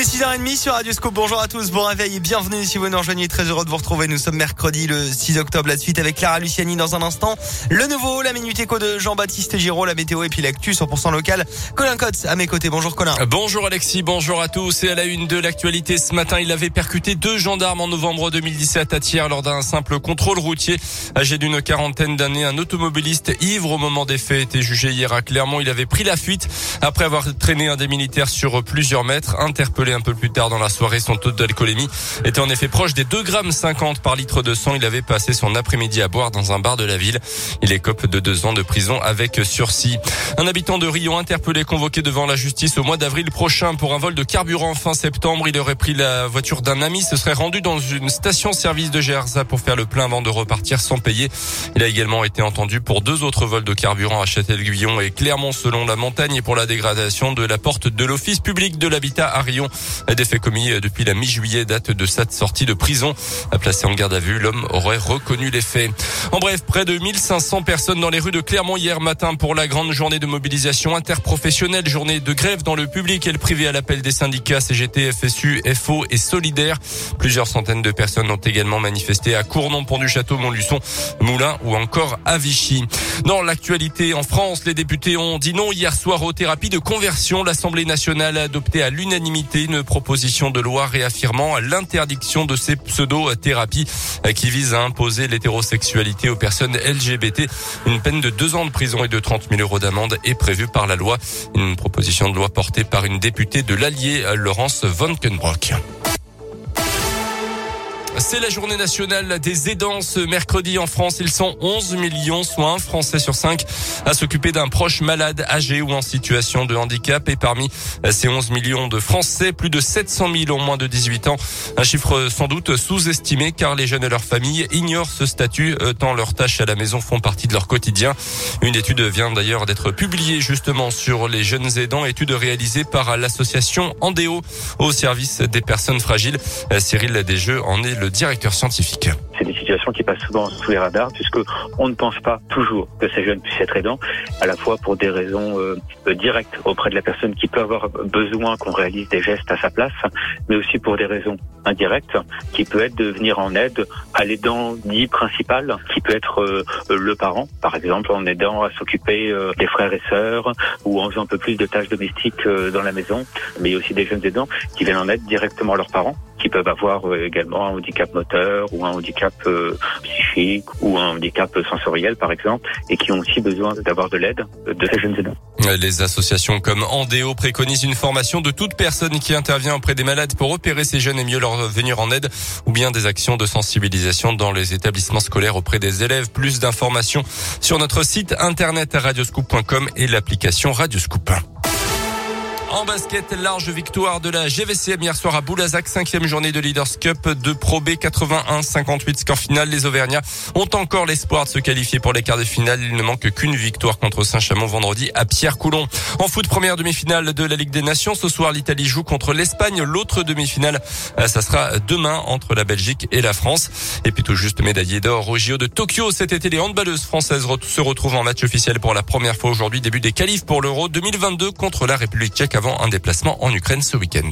est 6h30 sur Radio Scoop. Bonjour à tous, bon réveil et bienvenue si vous nous rejoignez. Très heureux de vous retrouver. Nous sommes mercredi le 6 octobre. La suite avec Clara Luciani dans un instant. Le nouveau, la Minute Éco de Jean-Baptiste Giraud, la météo et puis l'actu 100% local. Colin Cotte à mes côtés. Bonjour Colin. Bonjour Alexis, bonjour à tous. Et à la une de l'actualité ce matin, il avait percuté deux gendarmes en novembre 2017 à Thiers lors d'un simple contrôle routier. Âgé d'une quarantaine d'années, un automobiliste ivre au moment des faits était jugé hier à Clermont. Il avait pris la fuite après avoir traîné un des militaires sur plusieurs mètres. Interpellé un peu plus tard dans la soirée, son taux d'alcoolémie était en effet proche des 2 grammes 50 par litre de sang. Il avait passé son après-midi à boire dans un bar de la ville. Il écope de deux ans de prison avec sursis. Un habitant de Rion interpellé convoqué devant la justice au mois d'avril prochain pour un vol de carburant fin septembre. Il aurait pris la voiture d'un ami, se serait rendu dans une station-service de Gerza pour faire le plein avant de repartir sans payer. Il a également été entendu pour deux autres vols de carburant à Châtel-Guyon et Clermont selon la montagne et pour la dégradation de la porte de l'office public de l'habitat à Rion. Des faits commis depuis la mi-juillet date de sa sortie de prison. Placé en garde à vue, l'homme aurait reconnu les faits. En bref, près de 1500 personnes dans les rues de Clermont hier matin pour la grande journée de mobilisation interprofessionnelle, journée de grève dans le public et le privé à l'appel des syndicats CGT, FSU, FO et Solidaire. Plusieurs centaines de personnes ont également manifesté à Cournon, Pont du Château, Montluçon, Moulins ou encore à Vichy. Dans l'actualité en France, les députés ont dit non hier soir aux thérapies de conversion. L'Assemblée nationale a adopté à l'unanimité une proposition de loi réaffirmant l'interdiction de ces pseudo-thérapies qui visent à imposer l'hétérosexualité aux personnes LGBT. Une peine de deux ans de prison et de 30 000 euros d'amende est prévue par la loi. Une proposition de loi portée par une députée de l'Allier, Laurence von Kenbrock. C'est la journée nationale des aidants ce mercredi en France. Ils sont 11 millions, soit un Français sur cinq, à s'occuper d'un proche malade, âgé ou en situation de handicap. Et parmi ces 11 millions de Français, plus de 700 000 ont moins de 18 ans. Un chiffre sans doute sous-estimé car les jeunes et leurs familles ignorent ce statut tant leurs tâches à la maison font partie de leur quotidien. Une étude vient d'ailleurs d'être publiée justement sur les jeunes aidants, étude réalisée par l'association Andéo au service des personnes fragiles. Cyril Desjeux en est le C'est des situations qui passent souvent sous les radars puisque on ne pense pas toujours que ces jeunes puissent être aidants, à la fois pour des raisons euh, directes auprès de la personne qui peut avoir besoin qu'on réalise des gestes à sa place, mais aussi pour des raisons indirectes qui peut être de venir en aide à l'aidant dit principal, qui peut être euh, le parent, par exemple en aidant à s'occuper euh, des frères et sœurs ou en faisant un peu plus de tâches domestiques euh, dans la maison, mais aussi des jeunes aidants qui viennent en aide directement à leurs parents qui peuvent avoir également un handicap moteur ou un handicap psychique ou un handicap sensoriel par exemple et qui ont aussi besoin d'avoir de l'aide de ces jeunes aidants. Les associations comme Andéo préconisent une formation de toute personne qui intervient auprès des malades pour repérer ces jeunes et mieux leur venir en aide ou bien des actions de sensibilisation dans les établissements scolaires auprès des élèves. Plus d'informations sur notre site internet radioscoop.com et l'application Radioscoop. En basket, large victoire de la GVCM hier soir à Boulazac, cinquième journée de Leaders Cup de Pro B 81-58 score final. Les Auvergnats ont encore l'espoir de se qualifier pour les quarts de finale. Il ne manque qu'une victoire contre Saint-Chamond vendredi à Pierre-Coulon. En foot, première demi-finale de la Ligue des Nations. Ce soir, l'Italie joue contre l'Espagne. L'autre demi-finale, ça sera demain entre la Belgique et la France. Et puis tout juste médaillé d'or au JO de Tokyo. Cet été, les handballeuses françaises se retrouvent en match officiel pour la première fois aujourd'hui. Début des qualifs pour l'Euro 2022 contre la République tchèque avant un déplacement en Ukraine ce week-end.